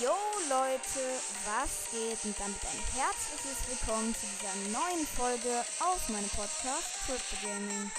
Yo Leute, was geht? Und damit ein herzliches Willkommen zu dieser neuen Folge auf meinem Podcast Crypto Gaming.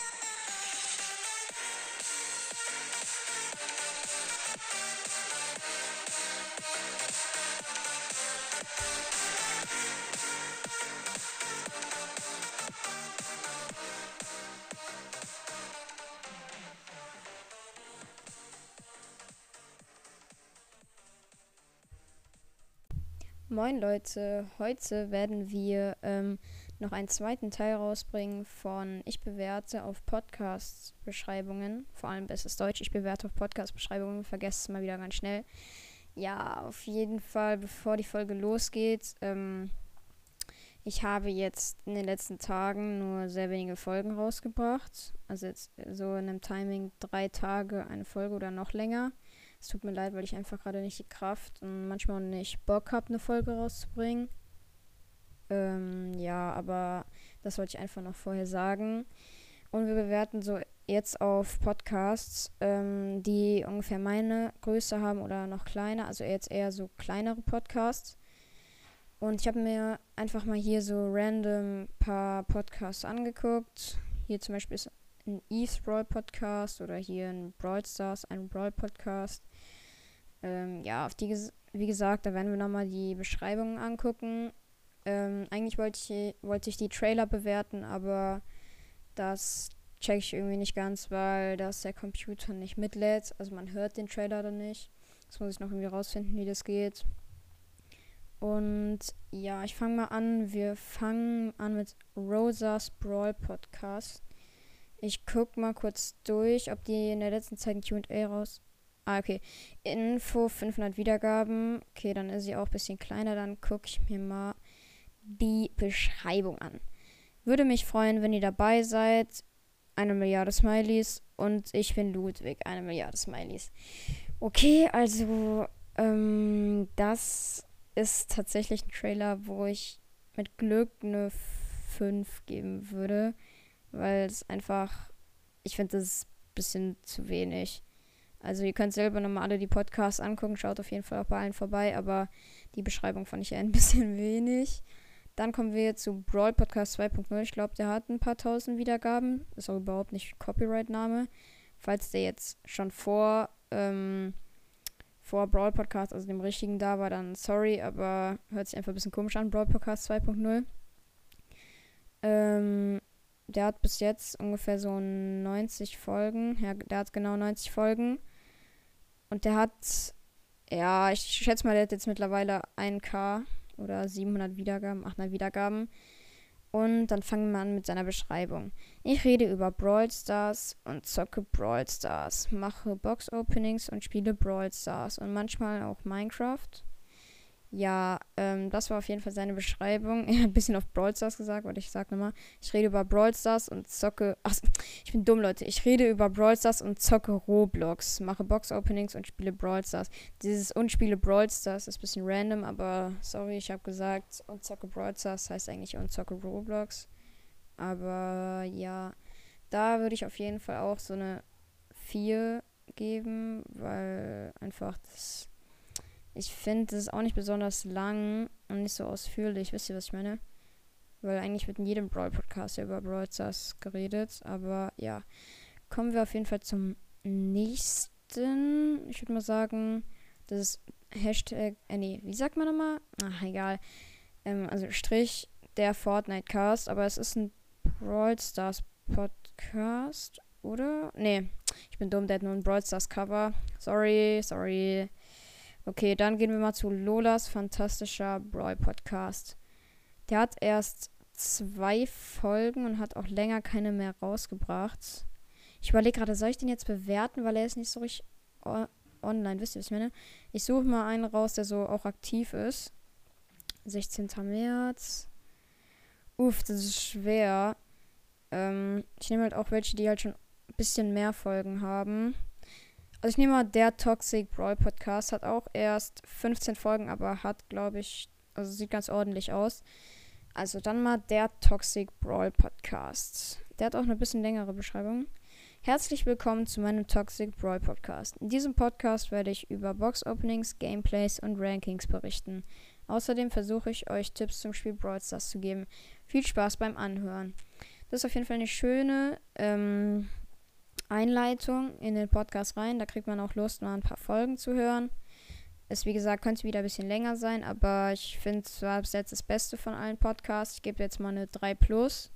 Moin Leute, heute werden wir ähm, noch einen zweiten Teil rausbringen von Ich bewerte auf Podcast-Beschreibungen. Vor allem bestes Deutsch, ich bewerte auf Podcast-Beschreibungen, vergesst es mal wieder ganz schnell. Ja, auf jeden Fall, bevor die Folge losgeht, ähm, ich habe jetzt in den letzten Tagen nur sehr wenige Folgen rausgebracht. Also jetzt so in einem Timing drei Tage eine Folge oder noch länger. Es tut mir leid, weil ich einfach gerade nicht die Kraft und manchmal nicht Bock habe, eine Folge rauszubringen. Ähm, ja, aber das wollte ich einfach noch vorher sagen. Und wir bewerten so jetzt auf Podcasts, ähm, die ungefähr meine Größe haben oder noch kleiner, also jetzt eher so kleinere Podcasts. Und ich habe mir einfach mal hier so random paar Podcasts angeguckt. Hier zum Beispiel ist ein Eves Brawl Podcast oder hier ein Brawl Stars, ein Brawl Podcast. Ähm, ja, auf die, wie gesagt, da werden wir nochmal die Beschreibungen angucken. Ähm, eigentlich wollte ich, wollte ich die Trailer bewerten, aber das check ich irgendwie nicht ganz, weil das der Computer nicht mitlädt. Also man hört den Trailer dann nicht. Das muss ich noch irgendwie rausfinden, wie das geht. Und ja, ich fange mal an. Wir fangen an mit Rosas Brawl Podcast. Ich guck mal kurz durch, ob die in der letzten Zeit ein QA raus Ah, okay. Info 500 Wiedergaben. Okay, dann ist sie auch ein bisschen kleiner. Dann gucke ich mir mal die Beschreibung an. Würde mich freuen, wenn ihr dabei seid. Eine Milliarde Smileys. Und ich bin Ludwig. Eine Milliarde Smileys. Okay, also ähm, das ist tatsächlich ein Trailer, wo ich mit Glück eine 5 geben würde. Weil es einfach, ich finde das ist ein bisschen zu wenig. Also ihr könnt selber nochmal alle die Podcasts angucken, schaut auf jeden Fall auch bei allen vorbei, aber die Beschreibung fand ich ein bisschen wenig. Dann kommen wir zu Brawl Podcast 2.0. Ich glaube, der hat ein paar tausend Wiedergaben. Ist auch überhaupt nicht Copyright-Name. Falls der jetzt schon vor, ähm, vor Brawl Podcast, also dem richtigen da war, dann sorry, aber hört sich einfach ein bisschen komisch an. Brawl Podcast 2.0. Ähm, der hat bis jetzt ungefähr so 90 Folgen. Ja, der hat genau 90 Folgen. Und der hat, ja, ich schätze mal, der hat jetzt mittlerweile 1K oder 700 Wiedergaben, 800 Wiedergaben. Und dann fangen wir an mit seiner Beschreibung. Ich rede über Brawl Stars und zocke Brawl Stars, mache Box Openings und spiele Brawl Stars und manchmal auch Minecraft. Ja, ähm, das war auf jeden Fall seine Beschreibung. Er hat ein bisschen auf Brawl Stars gesagt, weil ich sag nochmal, ich rede über Brawl Stars und zocke. Ach, ich bin dumm, Leute. Ich rede über Brawl Stars und zocke Roblox, mache Box Openings und spiele Brawl Stars. Dieses und spiele Brawl Stars ist ein bisschen random, aber sorry, ich habe gesagt, und zocke Brawl Stars heißt eigentlich und zocke Roblox. Aber ja, da würde ich auf jeden Fall auch so eine 4 geben, weil einfach das ich finde, das ist auch nicht besonders lang und nicht so ausführlich. Wisst ihr, was ich meine? Weil eigentlich wird in jedem Brawl-Podcast ja über Brawl Stars geredet. Aber ja, kommen wir auf jeden Fall zum nächsten. Ich würde mal sagen, das ist Hashtag, äh, nee, wie sagt man nochmal? Ach, egal. Ähm, also Strich der Fortnite Cast, aber es ist ein Brawl Stars Podcast, oder? Nee, ich bin dumm, der hat nur ein Brawl Stars Cover. Sorry, sorry. Okay, dann gehen wir mal zu Lolas fantastischer Brawl Podcast. Der hat erst zwei Folgen und hat auch länger keine mehr rausgebracht. Ich überlege gerade, soll ich den jetzt bewerten, weil er ist nicht so richtig online. Wisst ihr, was ich meine? Ich suche mal einen raus, der so auch aktiv ist. 16. März. Uff, das ist schwer. Ähm, ich nehme halt auch welche, die halt schon ein bisschen mehr Folgen haben. Also ich nehme mal, der Toxic Brawl Podcast hat auch erst 15 Folgen, aber hat, glaube ich, also sieht ganz ordentlich aus. Also dann mal der Toxic Brawl Podcast. Der hat auch eine bisschen längere Beschreibung. Herzlich willkommen zu meinem Toxic Brawl Podcast. In diesem Podcast werde ich über Box Openings, Gameplays und Rankings berichten. Außerdem versuche ich euch Tipps zum Spiel Brawl Stars zu geben. Viel Spaß beim Anhören. Das ist auf jeden Fall eine schöne ähm, Einleitung in den Podcast rein. Da kriegt man auch Lust, mal ein paar Folgen zu hören. Es, wie gesagt, könnte wieder ein bisschen länger sein, aber ich finde es war bis jetzt das Beste von allen Podcasts. Ich gebe jetzt mal eine 3 Plus.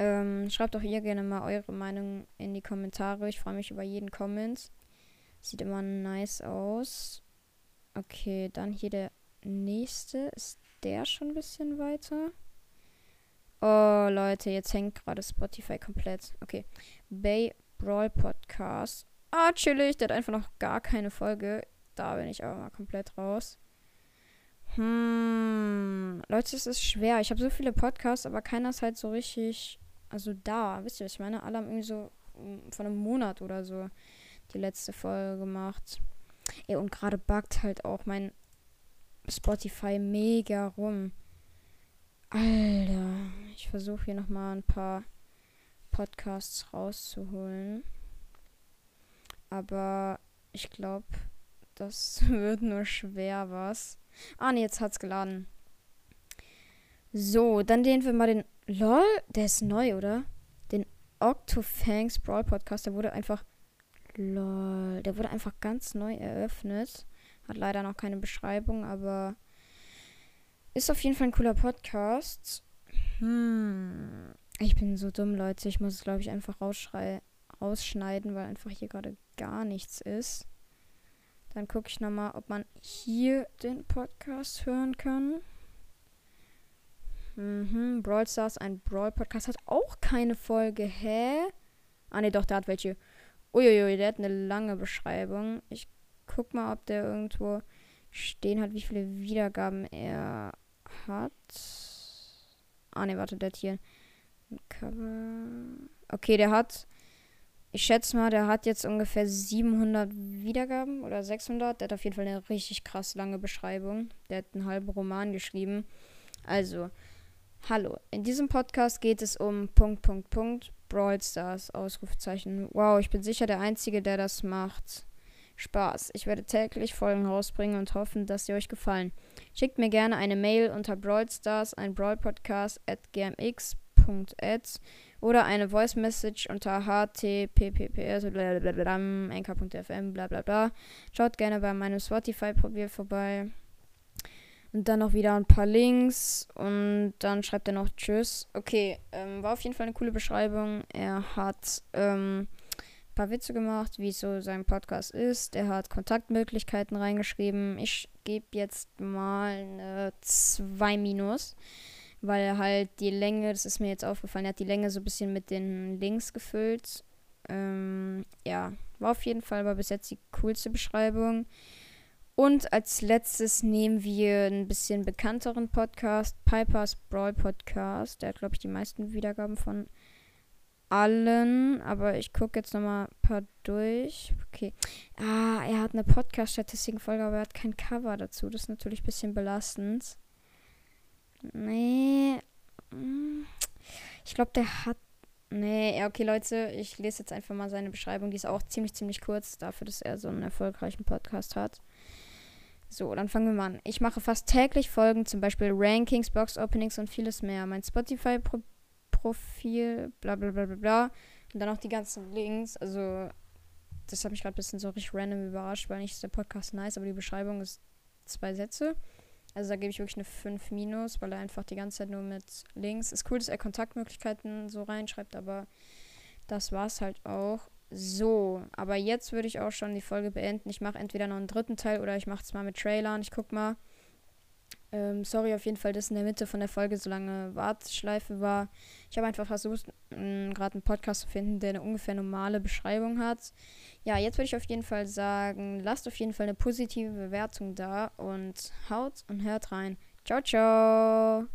Ähm, schreibt auch ihr gerne mal eure Meinung in die Kommentare. Ich freue mich über jeden Comment. Sieht immer nice aus. Okay, dann hier der nächste. Ist der schon ein bisschen weiter? Oh, Leute, jetzt hängt gerade Spotify komplett. Okay. Bay Brawl Podcast. Ah, chillig. Der hat einfach noch gar keine Folge. Da bin ich aber mal komplett raus. Hm. Leute, es ist schwer. Ich habe so viele Podcasts, aber keiner ist halt so richtig also da, wisst ihr, was ich meine? Alle haben irgendwie so mm, von einem Monat oder so die letzte Folge gemacht. Ey, und gerade buggt halt auch mein Spotify mega rum. Alter, ich versuche hier nochmal ein paar Podcasts rauszuholen. Aber ich glaube, das wird nur schwer was. Ah, ne, jetzt hat's geladen. So, dann nehmen wir mal den LOL, der ist neu, oder? Den Octofangs Brawl Podcast, der wurde einfach. LOL, der wurde einfach ganz neu eröffnet. Hat leider noch keine Beschreibung, aber ist auf jeden Fall ein cooler Podcast. Hm. Ich bin so dumm, Leute. Ich muss es, glaube ich, einfach rausschneiden, weil einfach hier gerade gar nichts ist. Dann gucke ich nochmal, ob man hier den Podcast hören kann. Mhm. Brawl Stars, ein Brawl-Podcast, hat auch keine Folge. Hä? Ah, ne, doch, der hat welche. Uiuiui, der hat eine lange Beschreibung. Ich guck mal, ob der irgendwo stehen hat, wie viele Wiedergaben er hat. Ah, ne, warte, der hat hier Cover. Okay, der hat. Ich schätze mal, der hat jetzt ungefähr 700 Wiedergaben oder 600. Der hat auf jeden Fall eine richtig krass lange Beschreibung. Der hat einen halben Roman geschrieben. Also, Hallo, in diesem Podcast geht es um Punkt, Punkt, Punkt, Brawl Stars, Ausrufezeichen. Wow, ich bin sicher der Einzige, der das macht. Spaß. Ich werde täglich Folgen rausbringen und hoffen, dass sie euch gefallen. Schickt mir gerne eine Mail unter brawlstars, ein Brawlpodcast at gmx.ads oder eine Voice Message unter https anchor.fm bla bla bla. Schaut gerne bei meinem Spotify-Profil vorbei. Und dann noch wieder ein paar Links. Und dann schreibt er noch Tschüss. Okay, ähm, war auf jeden Fall eine coole Beschreibung. Er hat ähm, ein paar Witze gemacht, wie so sein Podcast ist. Er hat Kontaktmöglichkeiten reingeschrieben. Ich gebe jetzt mal eine 2 Minus. Weil halt die Länge, das ist mir jetzt aufgefallen, er hat die Länge so ein bisschen mit den Links gefüllt. Ähm, ja, war auf jeden Fall, war bis jetzt die coolste Beschreibung. Und als letztes nehmen wir ein bisschen bekannteren Podcast, Pipers Brawl Podcast. Der hat, glaube ich, die meisten Wiedergaben von allen. Aber ich gucke jetzt nochmal ein paar durch. Okay. Ah, er hat eine Podcast-Statistiken-Folge, aber er hat kein Cover dazu. Das ist natürlich ein bisschen belastend. Nee. Hm. Ich glaube, der hat. Nee, ja, okay, Leute. Ich lese jetzt einfach mal seine Beschreibung. Die ist auch ziemlich, ziemlich kurz dafür, dass er so einen erfolgreichen Podcast hat. So, dann fangen wir mal an. Ich mache fast täglich Folgen, zum Beispiel Rankings, Box-Openings und vieles mehr. Mein Spotify-Profil, bla bla bla bla bla. Und dann auch die ganzen Links. Also, das hat mich gerade ein bisschen so richtig random überrascht, weil nicht ist der Podcast nice, aber die Beschreibung ist zwei Sätze. Also da gebe ich wirklich eine 5 minus, weil er einfach die ganze Zeit nur mit Links. Ist cool, dass er Kontaktmöglichkeiten so reinschreibt, aber das war's halt auch. So, aber jetzt würde ich auch schon die Folge beenden. Ich mache entweder noch einen dritten Teil oder ich mache es mal mit Trailern. Ich guck mal. Ähm, sorry auf jeden Fall, dass in der Mitte von der Folge so lange Warteschleife war. Ich habe einfach versucht, gerade einen Podcast zu finden, der eine ungefähr normale Beschreibung hat. Ja, jetzt würde ich auf jeden Fall sagen, lasst auf jeden Fall eine positive Bewertung da und haut und hört rein. Ciao, ciao.